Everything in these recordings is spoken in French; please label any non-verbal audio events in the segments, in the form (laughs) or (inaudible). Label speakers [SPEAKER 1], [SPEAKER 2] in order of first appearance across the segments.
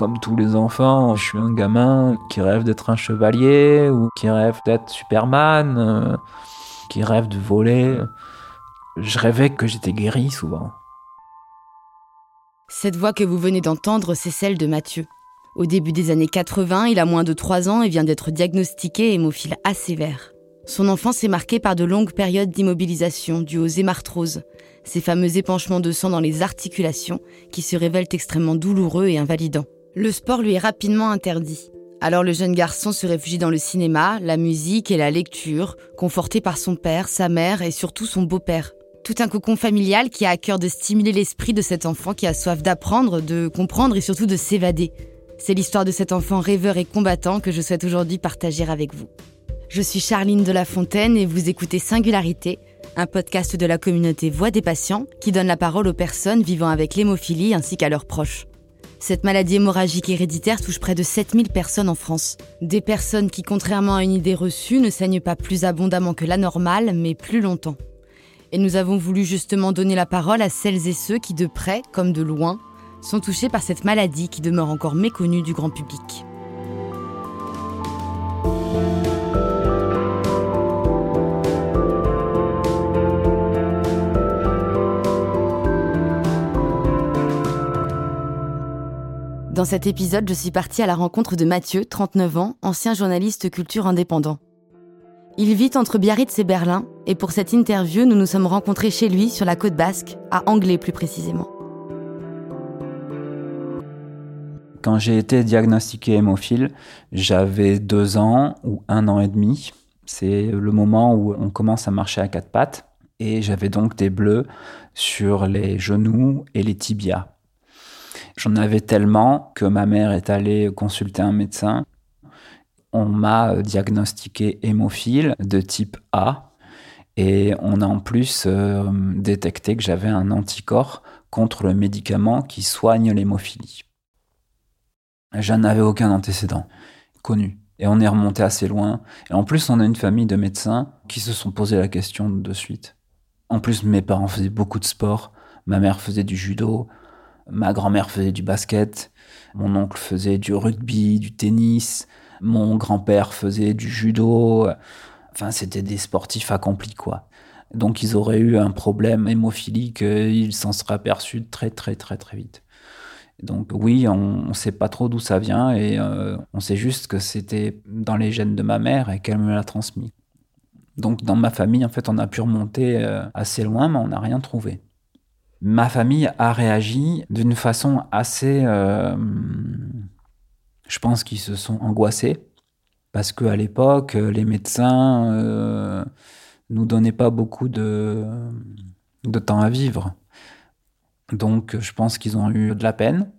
[SPEAKER 1] Comme tous les enfants, je suis un gamin qui rêve d'être un chevalier ou qui rêve d'être Superman, euh, qui rêve de voler. Je rêvais que j'étais guéri souvent.
[SPEAKER 2] Cette voix que vous venez d'entendre, c'est celle de Mathieu. Au début des années 80, il a moins de 3 ans et vient d'être diagnostiqué hémophile A sévère. Son enfance est marquée par de longues périodes d'immobilisation dues aux hémarthroses, ces fameux épanchements de sang dans les articulations qui se révèlent extrêmement douloureux et invalidants. Le sport lui est rapidement interdit. Alors le jeune garçon se réfugie dans le cinéma, la musique et la lecture, conforté par son père, sa mère et surtout son beau-père. Tout un cocon familial qui a à cœur de stimuler l'esprit de cet enfant qui a soif d'apprendre, de comprendre et surtout de s'évader. C'est l'histoire de cet enfant rêveur et combattant que je souhaite aujourd'hui partager avec vous. Je suis Charline de la Fontaine et vous écoutez Singularité, un podcast de la communauté Voix des patients qui donne la parole aux personnes vivant avec l'hémophilie ainsi qu'à leurs proches. Cette maladie hémorragique héréditaire touche près de 7000 personnes en France. Des personnes qui, contrairement à une idée reçue, ne saignent pas plus abondamment que la normale, mais plus longtemps. Et nous avons voulu justement donner la parole à celles et ceux qui, de près comme de loin, sont touchés par cette maladie qui demeure encore méconnue du grand public. Dans cet épisode, je suis partie à la rencontre de Mathieu, 39 ans, ancien journaliste culture indépendant. Il vit entre Biarritz et Berlin, et pour cette interview, nous nous sommes rencontrés chez lui, sur la côte basque, à Anglais plus précisément.
[SPEAKER 1] Quand j'ai été diagnostiqué hémophile, j'avais deux ans ou un an et demi. C'est le moment où on commence à marcher à quatre pattes. Et j'avais donc des bleus sur les genoux et les tibias. J'en avais tellement que ma mère est allée consulter un médecin. On m'a euh, diagnostiqué hémophile de type A et on a en plus euh, détecté que j'avais un anticorps contre le médicament qui soigne l'hémophilie. Je n'avais aucun antécédent connu. Et on est remonté assez loin. Et en plus, on a une famille de médecins qui se sont posé la question de suite. En plus, mes parents faisaient beaucoup de sport. Ma mère faisait du judo. Ma grand-mère faisait du basket, mon oncle faisait du rugby, du tennis, mon grand-père faisait du judo. Enfin, c'était des sportifs accomplis, quoi. Donc, ils auraient eu un problème hémophilique, ils s'en seraient aperçus très, très, très, très vite. Donc, oui, on ne sait pas trop d'où ça vient et euh, on sait juste que c'était dans les gènes de ma mère et qu'elle me l'a transmis. Donc, dans ma famille, en fait, on a pu remonter euh, assez loin, mais on n'a rien trouvé ma famille a réagi d'une façon assez... Euh, je pense qu'ils se sont angoissés parce qu'à l'époque, les médecins euh, nous donnaient pas beaucoup de, de temps à vivre. Donc je pense qu'ils ont eu de la peine.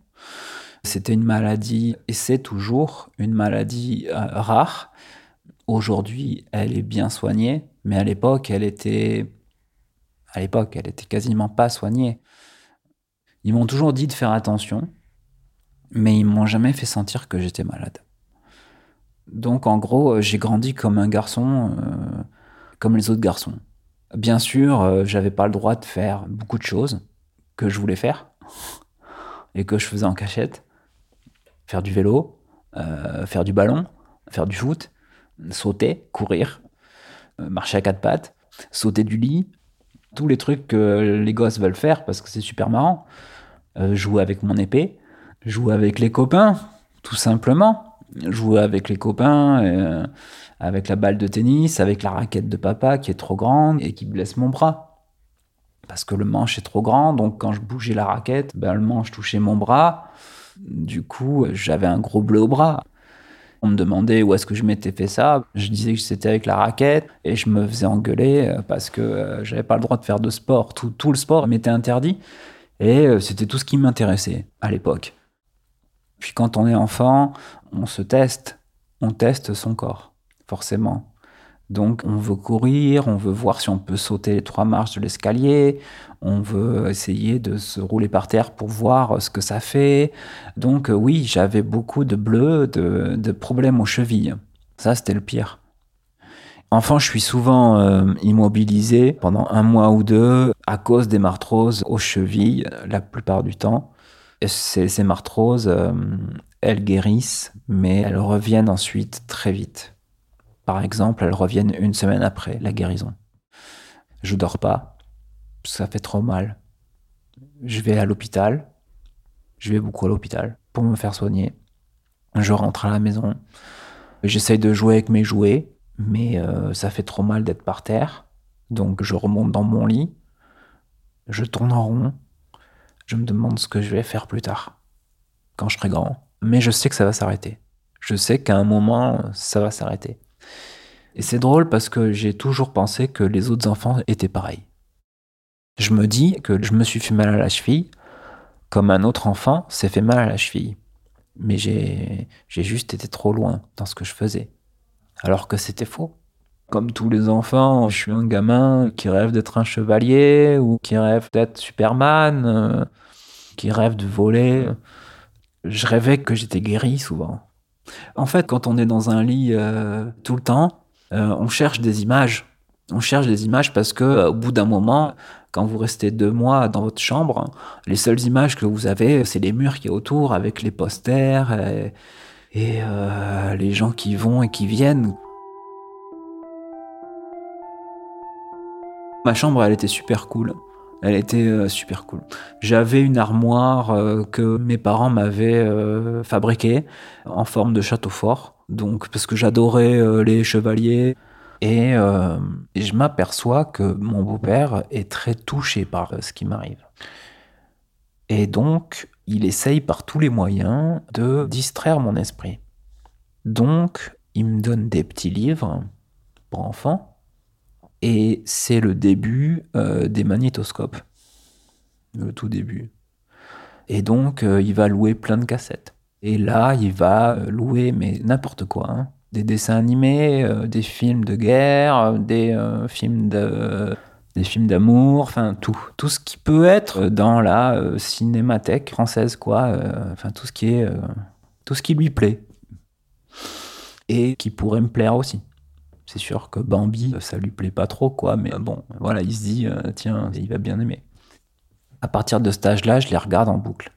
[SPEAKER 1] C'était une maladie, et c'est toujours une maladie euh, rare. Aujourd'hui, elle est bien soignée, mais à l'époque, elle était à l'époque, elle était quasiment pas soignée. Ils m'ont toujours dit de faire attention, mais ils m'ont jamais fait sentir que j'étais malade. Donc en gros, euh, j'ai grandi comme un garçon, euh, comme les autres garçons. Bien sûr, euh, j'avais pas le droit de faire beaucoup de choses que je voulais faire (laughs) et que je faisais en cachette. Faire du vélo, faire du ballon, faire du foot, sauter, courir, marcher à quatre pattes, sauter du lit, tous les trucs que les gosses veulent faire parce que c'est super marrant. Euh, jouer avec mon épée, jouer avec les copains, tout simplement. Jouer avec les copains, euh, avec la balle de tennis, avec la raquette de papa qui est trop grande et qui blesse mon bras. Parce que le manche est trop grand, donc quand je bougeais la raquette, ben, le manche touchait mon bras. Du coup, j'avais un gros bleu au bras. On me demandait où est-ce que je m'étais fait ça. Je disais que c'était avec la raquette et je me faisais engueuler euh, parce que euh, j'avais pas le droit de faire de sport. Tout, tout le sport m'était interdit et euh, c'était tout ce qui m'intéressait à l'époque. Puis quand on est enfant, on se teste, on teste son corps, forcément. Donc on veut courir, on veut voir si on peut sauter les trois marches de l'escalier, on veut essayer de se rouler par terre pour voir ce que ça fait. Donc euh, oui, j'avais beaucoup de bleus, de, problèmes aux chevilles. Ça, c'était le pire. Enfin, je suis souvent euh, immobilisé pendant un mois ou deux à cause des marthroses aux chevilles la plupart du temps. Ces, ces euh, elles guérissent, mais elles reviennent ensuite très vite. Par exemple, elles reviennent une semaine après la guérison. Je dors pas, ça fait trop mal. Je vais à l'hôpital, je vais beaucoup à l'hôpital pour me faire soigner. Je rentre à la maison, j'essaye de jouer avec mes jouets, mais euh, ça fait trop mal d'être par terre. Donc je remonte dans mon lit, je tourne en rond, je me demande ce que je vais faire plus tard, quand je serai grand. Mais je sais que ça va s'arrêter. Je sais qu'à un moment, ça va s'arrêter. Et c'est drôle parce que j'ai toujours pensé que les autres enfants étaient pareils. Je me dis que je me suis fait mal à la cheville, comme un autre enfant s'est fait mal à la cheville. Mais j'ai juste été trop loin dans ce que je faisais. Alors que c'était faux. Comme tous les enfants, je suis un gamin qui rêve d'être un chevalier ou qui rêve d'être Superman, euh, qui rêve de voler. Je rêvais que j'étais guéri souvent. En fait, quand on est dans un lit euh, tout le temps, euh, on cherche des images. On cherche des images parce que au bout d'un moment, quand vous restez deux mois dans votre chambre, les seules images que vous avez, c'est les murs qui est autour avec les posters et, et les gens qui vont et qui viennent. Ma chambre, elle était super cool. Elle était euh, super cool. J'avais une armoire euh, que mes parents m'avaient euh, fabriquée en forme de château fort. Donc, parce que j'adorais les chevaliers. Et, et je m'aperçois que mon beau-père est très touché par ce qui m'arrive. Et donc, il essaye par tous les moyens de distraire mon esprit. Donc, il me donne des petits livres pour enfants et c'est le début euh, des magnétoscopes. Le tout début. Et donc, euh, il va louer plein de cassettes. Et là, il va euh, louer, mais n'importe quoi. Hein. Des dessins animés, des films de guerre, des films de des films d'amour, enfin tout, tout ce qui peut être dans la cinémathèque française, quoi, enfin tout ce qui est, tout ce qui lui plaît et qui pourrait me plaire aussi. C'est sûr que Bambi, ça lui plaît pas trop, quoi, mais bon, voilà, il se dit, euh, tiens, il va bien aimer. À partir de cet âge-là, je les regarde en boucle.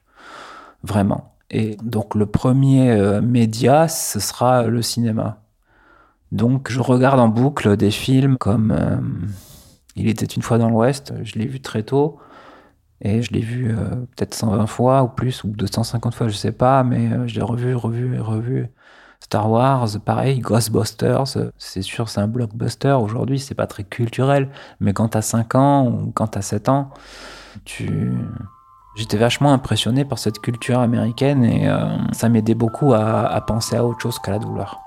[SPEAKER 1] Vraiment. Et donc, le premier euh, média, ce sera le cinéma. Donc, je regarde en boucle des films comme euh, Il était une fois dans l'Ouest, je l'ai vu très tôt. Et je l'ai vu peut-être 120 fois ou plus, ou 250 fois, je sais pas, mais je l'ai revu, revu revu. Star Wars, pareil, Ghostbusters, c'est sûr, c'est un blockbuster. Aujourd'hui, c'est pas très culturel, mais quand t'as 5 ans ou quand t'as 7 ans, tu. J'étais vachement impressionné par cette culture américaine et euh, ça m'aidait beaucoup à, à penser à autre chose qu'à la douleur.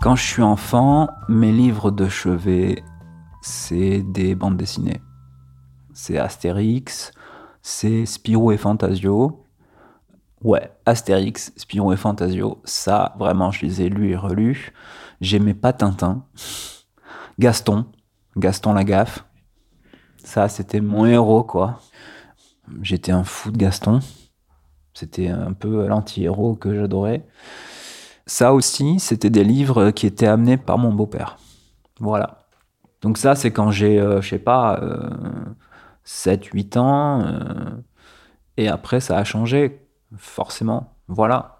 [SPEAKER 1] Quand je suis enfant, mes livres de chevet, c'est des bandes dessinées. C'est Astérix, c'est Spirou et Fantasio. Ouais, Astérix, Spirou et Fantasio, ça, vraiment, je les ai lus et relus. J'aimais pas Tintin. Gaston, Gaston Lagaffe. Ça, c'était mon héros, quoi. J'étais un fou de Gaston. C'était un peu l'anti-héros que j'adorais. Ça aussi, c'était des livres qui étaient amenés par mon beau-père. Voilà. Donc ça, c'est quand j'ai, euh, je sais pas, euh, 7-8 ans. Euh, et après, ça a changé, forcément. Voilà.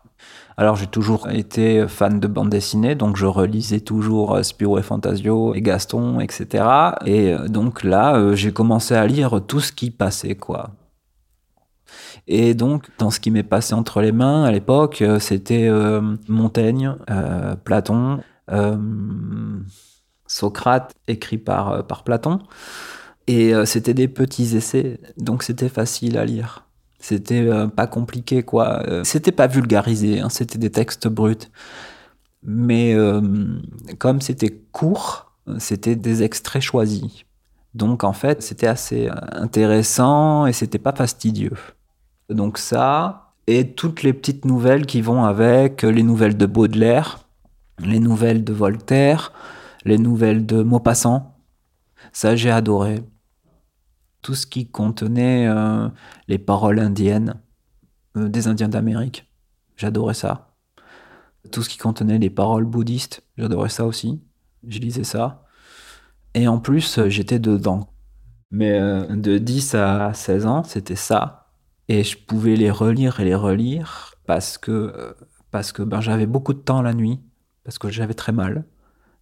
[SPEAKER 1] Alors, j'ai toujours été fan de bande dessinée, donc je relisais toujours euh, Spirou et Fantasio et Gaston, etc. Et euh, donc là, j'ai commencé à lire tout ce qui passait, quoi. Et donc, dans ce qui m'est passé entre les mains à l'époque, c'était Montaigne, Platon, Socrate, écrit par, par Platon. Et euh, c'était des petits essais, donc c'était facile à lire. C'était euh, pas compliqué, quoi. Euh, c'était pas vulgarisé, hein, c'était des textes bruts. Mais comme c'était court, c'était des extraits choisis. Donc en fait, c'était assez intéressant et c'était pas fastidieux. Donc ça, et toutes les petites nouvelles qui vont avec, les nouvelles de Baudelaire, les nouvelles de Voltaire, les nouvelles de Maupassant. Ça, j'ai adoré tout ce qui contenait euh, les paroles indiennes euh, des Indiens d'Amérique. J'adorais ça. Tout ce qui contenait les paroles bouddhistes, j'adorais ça aussi. Je lisais ça. Et en plus, j'étais dedans. Mais de 10 à 16 ans, c'était ça. Et je pouvais les relire et les relire parce que, parce que ben, j'avais beaucoup de temps la nuit, parce que j'avais très mal.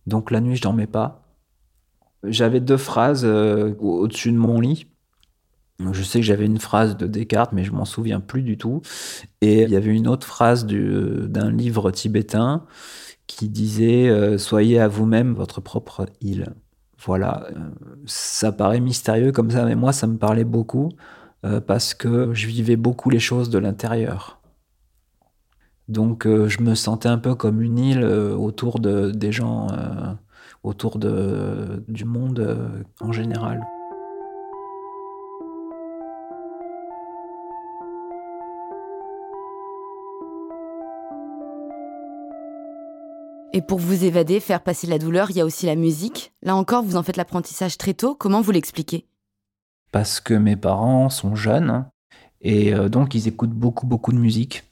[SPEAKER 1] Donc la nuit, je dormais pas. J'avais deux phrases au-dessus de mon lit je sais que j'avais une phrase de Descartes, mais je m'en souviens plus du tout. Et il y avait une autre phrase d'un livre tibétain qui disait euh, Soyez à vous-même votre propre île. Voilà, euh, ça paraît mystérieux comme ça, mais moi ça me parlait beaucoup euh, parce que je vivais beaucoup les choses de l'intérieur. Donc je me sentais un peu comme une île autour de, des gens, autour de, du monde en général.
[SPEAKER 2] Et pour vous évader, faire passer la douleur, il y a aussi la musique. Là encore, vous en faites l'apprentissage très tôt. Comment vous l'expliquez?
[SPEAKER 1] Parce que mes parents sont jeunes et euh, donc ils écoutent beaucoup, beaucoup de musique.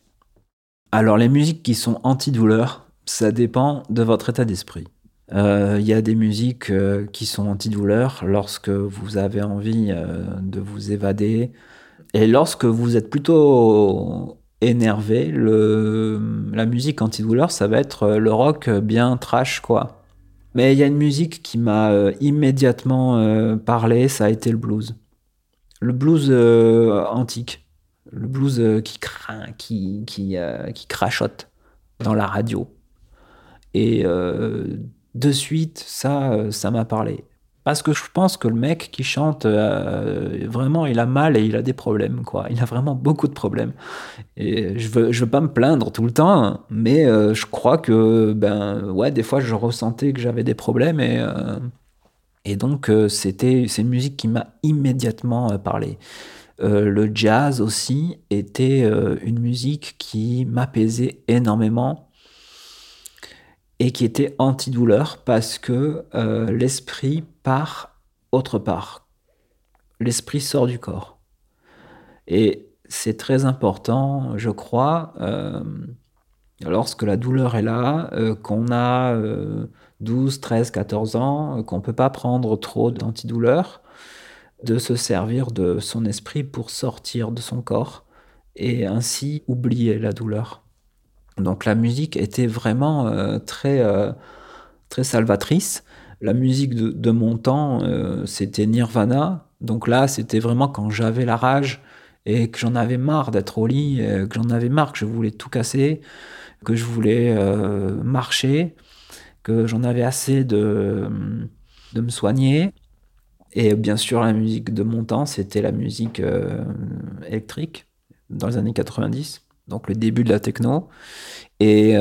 [SPEAKER 1] Alors les musiques qui sont anti-douleur, ça dépend de votre état d'esprit. Euh, il y a des musiques euh, qui sont anti-douleur lorsque vous avez envie de vous évader et lorsque vous êtes plutôt énervé, le, la musique antidouleur, ça va être euh, le rock bien trash, quoi. Mais il y a une musique qui m'a euh, immédiatement euh, parlé, ça a été le blues. Le blues antique. Le blues qui craint, qui, qui, qui crachote dans la radio. Et de suite, ça, ça m'a parlé. Parce que je pense que le mec qui chante, euh, vraiment, il a mal et il a des problèmes, quoi. Il a vraiment beaucoup de problèmes. Et je veux, je veux pas me plaindre tout le temps, mais euh, je crois que, ben, ouais, des fois, je ressentais que j'avais des problèmes et, euh, et donc, c'était, c'est une musique qui m'a immédiatement parlé. le jazz aussi était une musique qui m'apaisait énormément et qui était antidouleur parce que l'esprit part autre part. L'esprit sort du corps. Et c'est très important, je crois, euh, lorsque la douleur est là, euh, qu'on a 12, 13, 14 ans, qu'on ne peut pas prendre trop d'antidouleurs, de se servir de son esprit pour sortir de son corps et ainsi oublier la douleur. Donc la musique était vraiment euh, très, très salvatrice la musique de, mon temps, euh, c'était Nirvana. Donc là, c'était vraiment quand j'avais la rage et que j'en avais marre d'être au lit, euh, que j'en avais marre, que je voulais tout casser, que je voulais euh, marcher, que j'en avais assez de, de me soigner. Et bien sûr, la musique de mon temps, c'était la musique électrique dans les années 90, donc le début de la techno. Et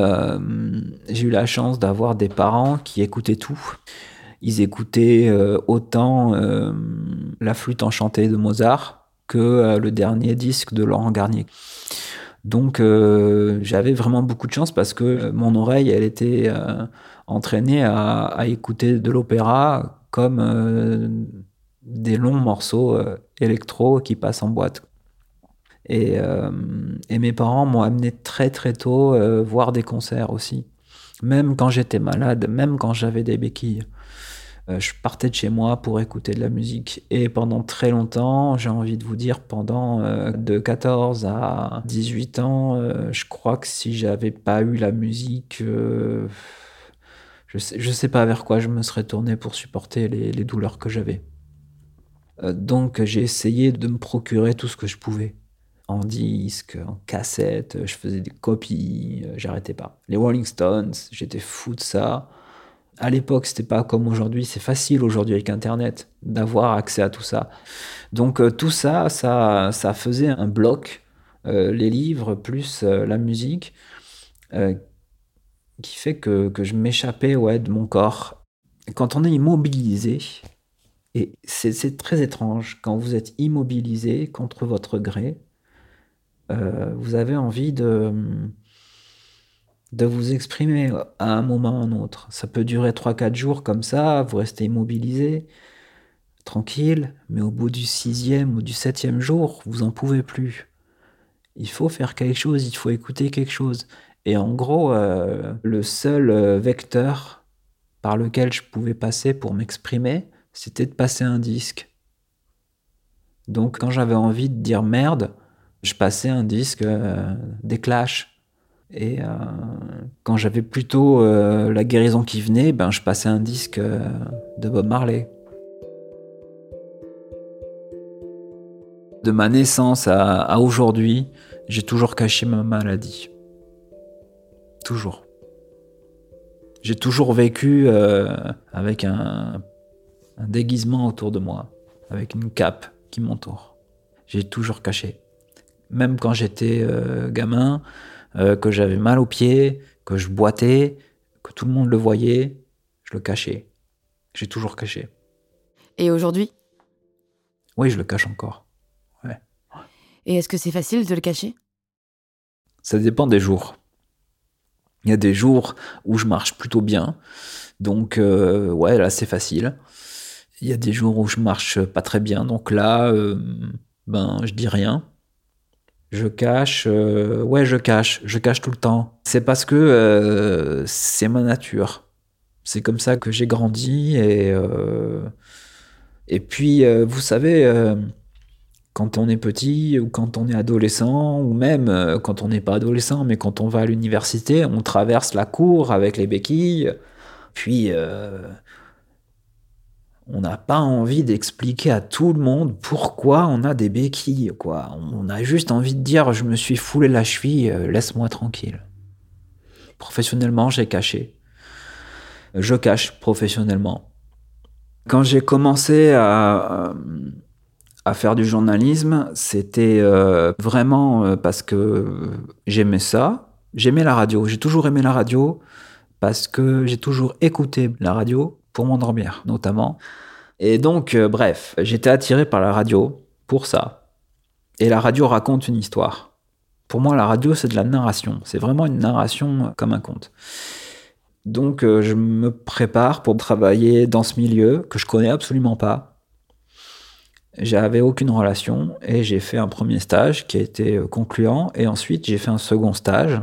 [SPEAKER 1] j'ai eu la chance d'avoir des parents qui écoutaient tout ils écoutaient euh, autant euh, la flûte enchantée de Mozart que euh, le dernier disque de Laurent Garnier. Donc j'avais vraiment beaucoup de chance parce que mon oreille, elle était entraînée à, écouter de l'opéra comme des longs morceaux électro qui passent en boîte. Et, et mes parents m'ont amené très très tôt voir des concerts aussi. Même quand j'étais malade, même quand j'avais des béquilles. Euh, je partais de chez moi pour écouter de la musique. Et pendant très longtemps, j'ai envie de vous dire, pendant euh, de 14 à 18 ans, euh, je crois que si j'avais pas eu la musique, je sais, sais pas vers quoi je me serais tourné pour supporter les douleurs que j'avais. donc j'ai essayé de me procurer tout ce que je pouvais en disque, en cassette, je faisais des copies, j'arrêtais pas. Les Rolling Stones, j'étais fou de ça à l'époque, c'était pas comme aujourd'hui. C'est facile aujourd'hui avec Internet d'avoir accès à tout ça. Donc euh, tout ça, ça, ça faisait un bloc, euh, les livres plus euh, la musique, qui fait que, que je m'échappais ouais, de mon corps. Quand on est immobilisé, et c'est très étrange, quand vous êtes immobilisé contre votre gré, vous avez envie de de vous exprimer à un moment ou à un autre. Ça peut durer 3-4 jours comme ça, vous restez immobilisé, tranquille, mais au bout du sixième ou du septième jour, vous en pouvez plus. Il faut faire quelque chose, il faut écouter quelque chose. Et en gros, euh, le seul euh, vecteur par lequel je pouvais passer pour m'exprimer, c'était de passer un disque. Donc quand j'avais envie de dire merde, je passais un disque euh, des Clash. Et euh, quand j'avais plutôt euh, la guérison qui venait, ben, je passais un disque de Bob Marley. De ma naissance à aujourd'hui, j'ai toujours caché ma maladie. Toujours. J'ai toujours vécu avec un, déguisement autour de moi, avec une cape qui m'entoure. J'ai toujours caché. Même quand j'étais euh, gamin, euh, que j'avais mal aux pieds, que je boitais, que tout le monde le voyait, je le cachais. J'ai toujours caché.
[SPEAKER 2] Et aujourd'hui?
[SPEAKER 1] Oui, je le cache encore. Ouais.
[SPEAKER 2] Et est-ce que c'est facile de le cacher?
[SPEAKER 1] Ça dépend des jours. Il y a des jours où je marche plutôt bien. Donc, euh, ouais, là, c'est facile. Il y a des jours où je marche pas très bien. Donc là, euh, ben, je dis rien. Je cache. Euh, ouais, je cache. Je cache tout le temps. C'est parce que c'est ma nature. C'est comme ça que j'ai grandi. Et, et puis, vous savez quand on est petit ou quand on est adolescent ou même euh, quand on n'est pas adolescent mais quand on va à l'université, on traverse la cour avec les béquilles, puis euh, on n'a pas envie d'expliquer à tout le monde pourquoi on a des béquilles, quoi. On a juste envie de dire je me suis foulé la cheville, euh, laisse-moi tranquille. Professionnellement, j'ai caché. Je cache professionnellement. Quand j'ai commencé à à faire du journalisme, c'était euh, vraiment euh, parce que j'aimais ça. J'aimais la radio. J'ai toujours aimé la radio parce que j'ai toujours écouté la radio pour m'endormir, notamment. Et donc, euh, bref, j'étais attiré par la radio pour ça. Et la radio raconte une histoire. Pour moi, la radio, c'est de la narration. C'est vraiment une narration comme un conte. Donc, je me prépare pour travailler dans ce milieu que je connais absolument pas j'avais aucune relation et j'ai fait un premier stage qui a été euh, concluant et ensuite j'ai fait un second stage.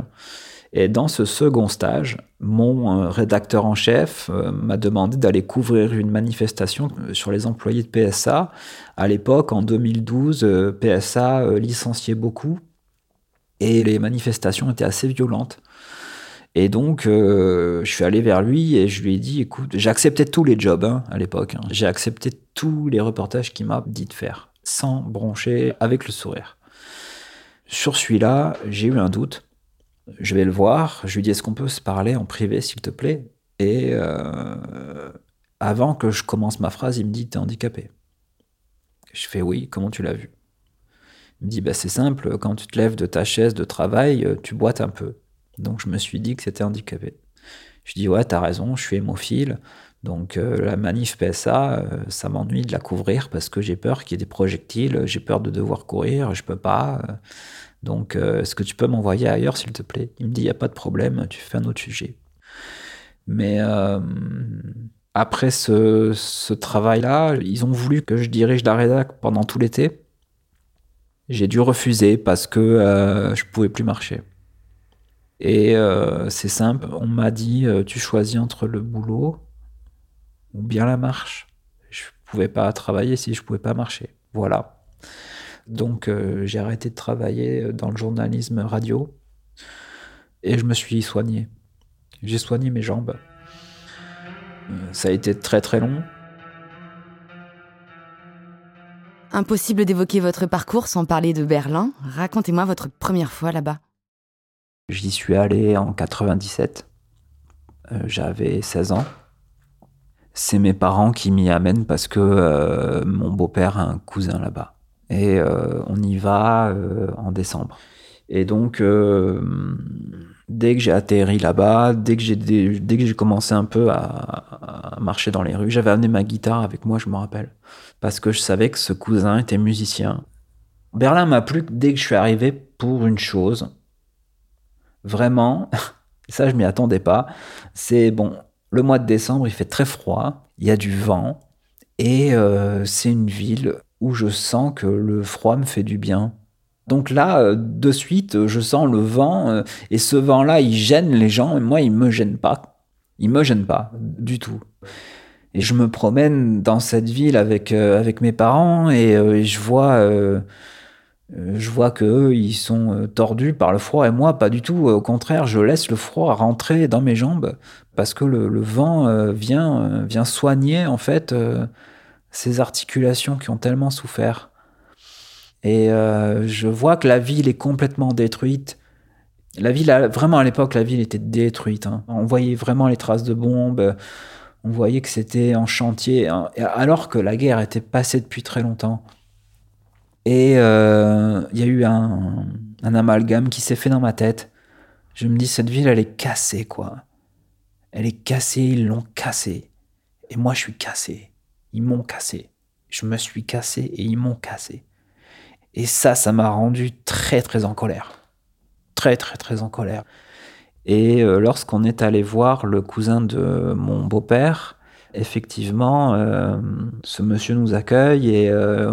[SPEAKER 1] Et dans ce second stage, mon euh, rédacteur en chef euh, m'a demandé d'aller couvrir une manifestation sur les employés de PSA. À l'époque, en 2012, PSA licenciait beaucoup et les manifestations étaient assez violentes. Et donc, euh, je suis allé vers lui et je lui ai dit, écoute, j'acceptais tous les jobs hein, à l'époque. Hein. J'ai accepté tous les reportages qu'il m'a dit de faire, sans broncher, avec le sourire. Sur celui-là, j'ai eu un doute. Je vais le voir. Je lui dis, est-ce qu'on peut se parler en privé, s'il te plaît? Et euh, avant que je commence ma phrase, il me dit, t'es handicapé. Je fais oui, comment tu l'as vu? Il me dit, bah, c'est simple, quand tu te lèves de ta chaise de travail, euh, tu boites un peu. Donc je me suis dit que c'était handicapé. Je dis ouais, t'as raison, je suis hémophile. Donc euh, la manif PSA, ça m'ennuie de la couvrir parce que j'ai peur qu'il y ait des projectiles, j'ai peur de devoir courir, je peux pas. Donc est-ce que tu peux m'envoyer ailleurs s'il te plaît? Il me dit il y a pas de problème, tu fais un autre sujet. Mais après ce, travail-là, ils ont voulu que je dirige la rédac pendant tout l'été. J'ai dû refuser parce que je pouvais plus marcher. Et euh, c'est simple, on m'a dit euh, tu choisis entre le boulot ou bien la marche. Je ne pouvais pas travailler si je ne pouvais pas marcher. Voilà. Donc euh, j'ai arrêté de travailler dans le journalisme radio et je me suis soigné. J'ai soigné mes jambes. ça a été très très long.
[SPEAKER 2] Impossible d'évoquer votre parcours sans parler de Berlin. Racontez-moi votre première fois là-bas.
[SPEAKER 1] J'y suis allé en 97. Euh, j'avais 16 ans. C'est mes parents qui m'y amènent parce que euh, mon beau-père a un cousin là-bas. Et euh, on y va en décembre. Et donc, dès que j'ai atterri là-bas, dès que j'ai dès que j'ai commencé un peu à, marcher dans les rues, j'avais amené ma guitare avec moi, je me rappelle, parce que je savais que ce cousin était musicien. Berlin m'a plu dès que je suis arrivé pour une chose, Vraiment, (laughs) ça je m'y attendais pas. C'est bon, le mois de décembre, il fait très froid, il y a du vent, et euh, c'est une ville où je sens que le froid me fait du bien. Donc là, euh, de suite, je sens le vent, euh, et ce vent-là, il gêne les gens, et moi, il me gêne pas. Il me gêne pas du tout. Et je me promène dans cette ville avec, euh, avec mes parents et, euh, je vois, euh, je vois qu'eux, ils sont tordus par le froid et moi, pas du tout. Au contraire, je laisse le froid rentrer dans mes jambes parce que le, le vent vient, vient soigner en fait ces articulations qui ont tellement souffert. Et je vois que la ville est complètement détruite. La ville, vraiment à l'époque, la ville était détruite. Hein. On voyait vraiment les traces de bombes on voyait que c'était en chantier, hein, alors que la guerre était passée depuis très longtemps. Et euh, il y a eu un, amalgame qui s'est fait dans ma tête. Je me dis, cette ville, elle est cassée, quoi. Elle est cassée, ils l'ont cassée. Et moi, je suis cassé. Ils m'ont cassé. Je me suis cassé et ils m'ont cassé. Et ça, ça m'a rendu très, très en colère. Très, très, très en colère. Et euh, lorsqu'on est allé voir le cousin de mon beau-père, effectivement, euh, ce monsieur nous accueille et euh,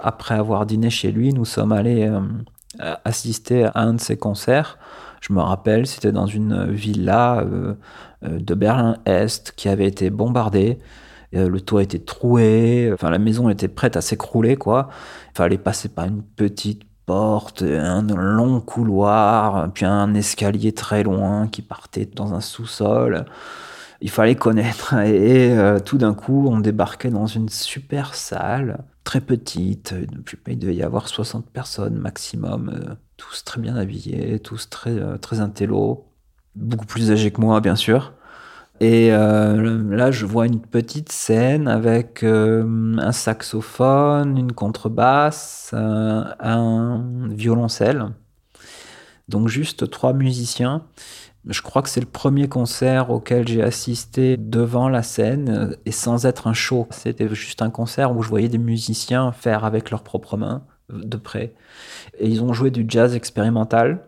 [SPEAKER 1] après avoir dîné chez lui, nous sommes allés assister à un de ses concerts. Je me rappelle, c'était dans une villa de Berlin-Est qui avait été bombardée. Le toit était troué, enfin la maison était prête à s'écrouler quoi. Il fallait passer par une petite porte, un long couloir, puis un escalier très loin qui partait dans un sous-sol. Il fallait connaître (laughs) et euh, tout d'un coup on débarquait dans une super salle, très petite, il devait y avoir 60 personnes maximum, euh, tous très bien habillés, tous très, euh, très intello, beaucoup plus âgés que moi bien sûr. Et euh, là, je vois une petite scène avec euh, un saxophone, une contrebasse, euh, un violoncelle. Donc juste trois musiciens. Je crois que c'est le premier concert auquel j'ai assisté devant la scène et sans être un show. C'était juste un concert où je voyais des musiciens faire avec leurs propres mains de près. Et ils ont joué du jazz expérimental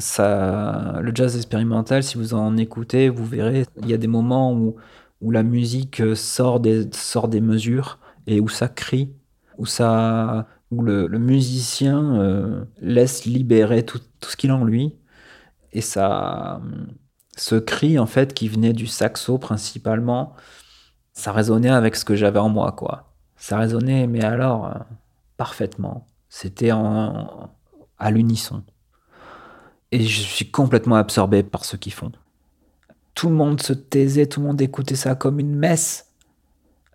[SPEAKER 1] ça, le jazz expérimental, si vous en écoutez, vous verrez, il y a des moments où, où la musique sort des, sort des mesures et où ça crie, où, ça, où le, musicien euh, laisse libérer tout, tout ce qu'il a en lui. Et ça, ce cri, en fait, qui venait du saxo principalement, ça résonnait avec ce que j'avais en moi, quoi. Ça résonnait, mais alors, euh, parfaitement. C'était à l'unisson. Et je suis complètement absorbé par ce qu'ils font. Tout le monde se taisait, tout le monde écoutait ça comme une messe.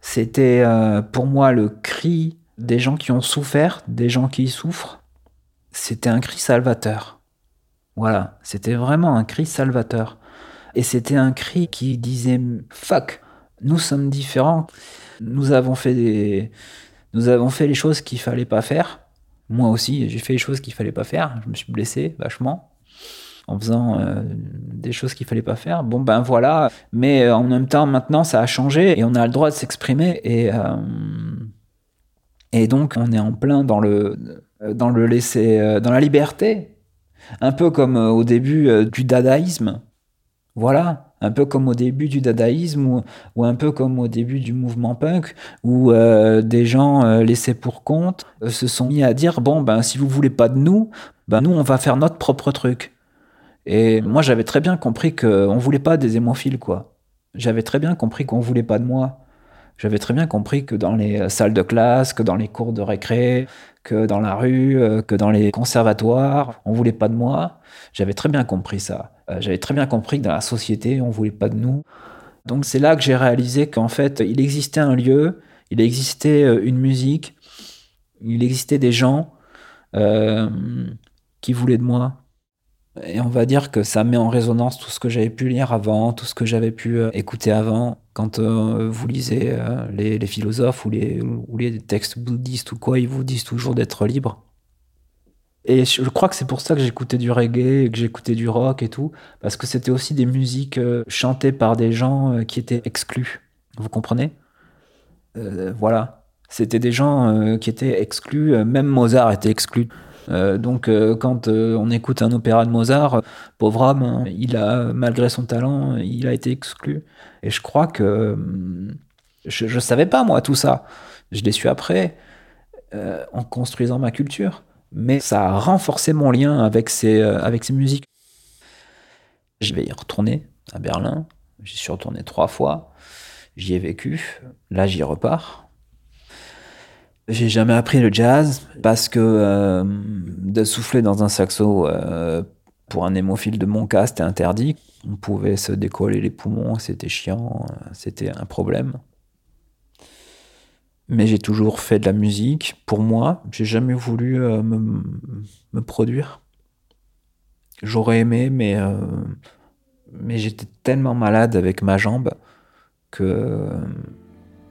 [SPEAKER 1] C'était euh, pour moi le cri des gens qui ont souffert, des gens qui souffrent. C'était un cri salvateur. Voilà, c'était vraiment un cri salvateur. Et c'était un cri qui disait fuck, nous sommes différents. Nous avons fait des nous avons fait les choses qu'il fallait pas faire. Moi aussi, j'ai fait les choses qu'il fallait pas faire. Je me suis blessé vachement en faisant euh, des choses qu'il fallait pas faire. Bon ben voilà, mais euh, en même temps maintenant ça a changé et on a le droit de s'exprimer et euh, et donc on est en plein dans le dans le laisser dans la liberté, un peu comme au début du dadaïsme. Voilà, un peu comme au début du dadaïsme ou, ou un peu comme au début du mouvement punk où des gens laissés pour compte se sont mis à dire bon ben si vous voulez pas de nous, ben nous on va faire notre propre truc. Et moi, j'avais très bien compris qu'on voulait pas des hémophiles, quoi. J'avais très bien compris qu'on voulait pas de moi. J'avais très bien compris que dans les salles de classe, que dans les cours de récré, que dans la rue, euh, que dans les conservatoires, on voulait pas de moi. J'avais très bien compris ça. Euh, j'avais très bien compris que dans la société, on voulait pas de nous. Donc c'est là que j'ai réalisé qu'en fait, il existait un lieu, il existait euh, une musique, il existait des gens qui voulaient de moi, et on va dire que ça met en résonance tout ce que j'avais pu lire avant, tout ce que j'avais pu euh, écouter avant. Quand euh, vous lisez euh, les, philosophes ou les, ou les textes bouddhistes ou quoi, ils vous disent toujours d'être libre. Et je crois que c'est pour ça que j'écoutais du reggae, que j'écoutais du rock et tout, parce que c'était aussi des musiques chantées par des gens qui étaient exclus. Vous comprenez? Voilà. C'était des gens qui étaient exclus, même Mozart était exclu. Euh, donc euh, quand euh, on écoute un opéra de Mozart, pauvre homme, hein, il a, malgré son talent, il a été exclu. Et je crois que je ne savais pas moi tout ça. Je l'ai su après, en construisant ma culture. Mais ça a renforcé mon lien avec ces, avec ces musiques. Je vais y retourner à Berlin. J'y suis retourné trois fois. J'y ai vécu. Là, j'y repars. J'ai jamais appris le jazz parce que euh, de souffler dans un saxo euh, pour un hémophile de mon cas, c'était interdit. On pouvait se décoller les poumons, c'était chiant, c'était un problème. Mais j'ai toujours fait de la musique pour moi. J'ai jamais voulu euh, me, produire. J'aurais aimé, mais j'étais tellement malade avec ma jambe que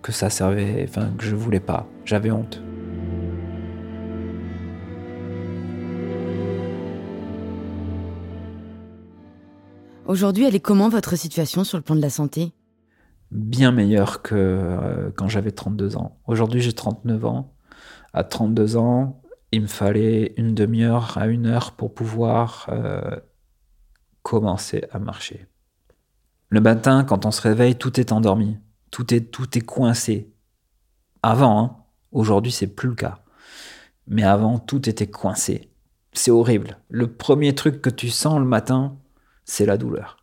[SPEAKER 1] que ça servait, enfin que je voulais pas. J'avais honte.
[SPEAKER 2] Aujourd'hui, elle est comment votre situation sur le plan de la santé?
[SPEAKER 1] Bien meilleure que euh, quand j'avais 32 ans. Aujourd'hui, j'ai 39 ans. À 32 ans, il me fallait une demi-heure à une heure pour pouvoir euh, commencer à marcher. Le matin, quand on se réveille, tout est endormi. Tout est, tout est coincé. Avant, hein. aujourd'hui, c'est plus le cas. Mais avant, tout était coincé. C'est horrible. Le premier truc que tu sens le matin, c'est la douleur.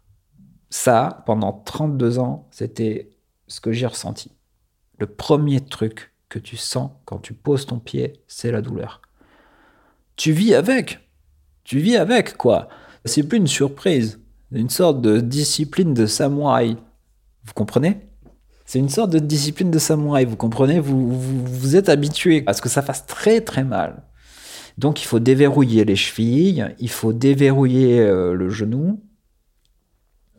[SPEAKER 1] Ça, pendant 32 ans, c'était ce que j'ai ressenti. Le premier truc que tu sens quand tu poses ton pied, c'est la douleur. Tu vis avec. Tu vis avec, quoi. C'est plus une surprise. Une sorte de discipline de samouraï. Vous comprenez? C'est une sorte de discipline de samouraï, vous comprenez? Vous, vous, êtes habitué à ce que ça fasse très très mal. Donc il faut déverrouiller les chevilles, il faut déverrouiller euh, le genou,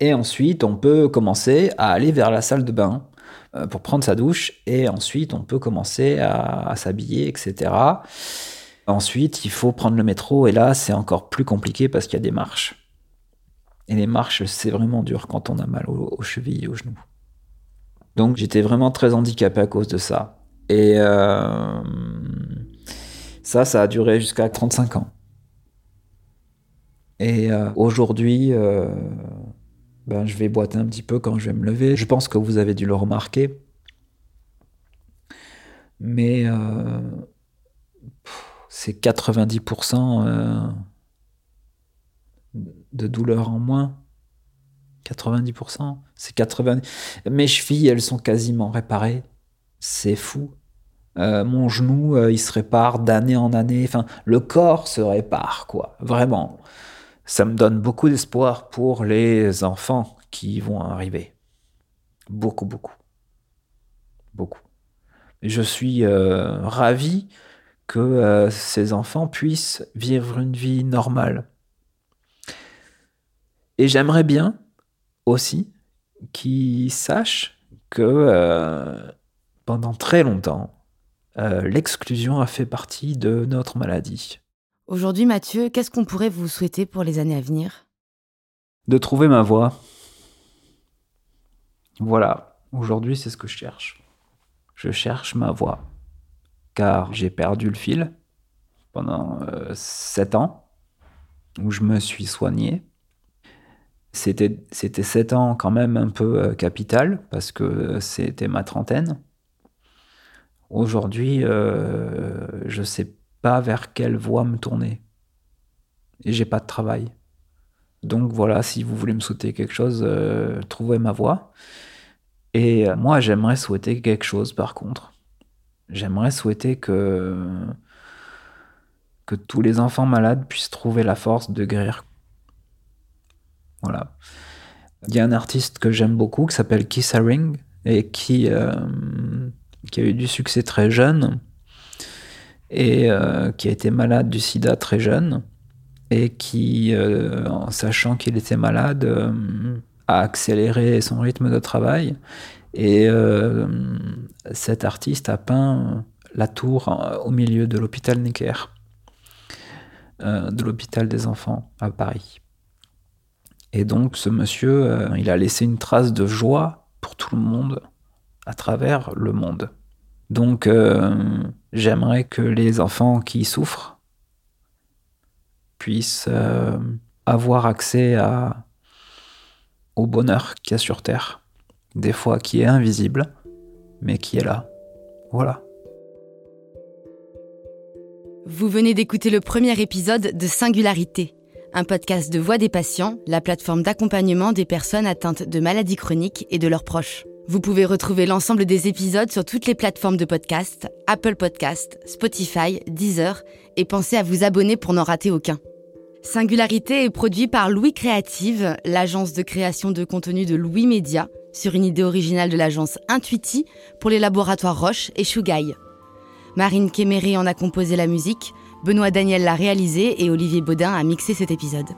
[SPEAKER 1] et ensuite on peut commencer à aller vers la salle de bain euh, pour prendre sa douche, et ensuite on peut commencer à, à s'habiller, etc. Ensuite il faut prendre le métro, et là c'est encore plus compliqué parce qu'il y a des marches. Et les marches, c'est vraiment dur quand on a mal aux chevilles et aux genoux. Donc j'étais vraiment très handicapé à cause de ça. Et euh, ça, ça a duré jusqu'à 35 ans. Et euh, aujourd'hui, euh, ben, je vais boiter un petit peu quand je vais me lever. Je pense que vous avez dû le remarquer. Mais c'est 90% de douleur en moins 90%. C'est 90. Mes chevilles, elles sont quasiment réparées. C'est fou. Euh, mon genou, euh, il se répare d'année en année. Enfin, le corps se répare, quoi. Vraiment. Ça me donne beaucoup d'espoir pour les enfants qui vont arriver. Beaucoup, beaucoup. Beaucoup. Je suis euh, ravi que ces enfants puissent vivre une vie normale. Et j'aimerais bien aussi qui sache que euh, pendant très longtemps, euh, l'exclusion a fait partie de notre maladie.
[SPEAKER 2] Aujourd'hui, Mathieu, qu'est-ce qu'on pourrait vous souhaiter pour les années à venir?
[SPEAKER 1] De trouver ma voie. Voilà, aujourd'hui, c'est ce que je cherche. Je cherche ma voie. Car j'ai perdu le fil pendant euh, sept ans, où je me suis soigné c'était, c'était 7 ans quand même un peu euh, capital, parce que c'était ma trentaine. Aujourd'hui, euh, je ne sais pas vers quelle voie me tourner. Et j'ai pas de travail. Donc voilà, si vous voulez me souhaiter quelque chose, euh, trouvez ma voie. Et moi, j'aimerais souhaiter quelque chose par contre. J'aimerais souhaiter que, que tous les enfants malades puissent trouver la force de guérir voilà. Il y a un artiste que j'aime beaucoup qui s'appelle Keith et qui, euh, qui a eu du succès très jeune et euh, qui a été malade du sida très jeune et qui, euh, en sachant qu'il était malade, a accéléré son rythme de travail. Et cet artiste a peint la tour au milieu de l'hôpital Necker, de l'hôpital des enfants à Paris. Et donc ce monsieur, euh, il a laissé une trace de joie pour tout le monde à travers le monde. Donc euh, j'aimerais que les enfants qui souffrent puissent euh, avoir accès au bonheur qu'il y a sur Terre, des fois qui est invisible, mais qui est là. Voilà.
[SPEAKER 2] Vous venez d'écouter le premier épisode de Singularité un podcast de Voix des patients, la plateforme d'accompagnement des personnes atteintes de maladies chroniques et de leurs proches. Vous pouvez retrouver l'ensemble des épisodes sur toutes les plateformes de podcast, Apple Podcast, Spotify, Deezer, et pensez à vous abonner pour n'en rater aucun. Singularité est produit par Louis Créative, l'agence de création de contenu de Louis Média, sur une idée originale de l'agence Intuiti pour les laboratoires Roche et Shugai. Marine Kéméré en a composé la musique, Benoît Daniel l'a réalisé et Olivier Baudin a mixé cet épisode.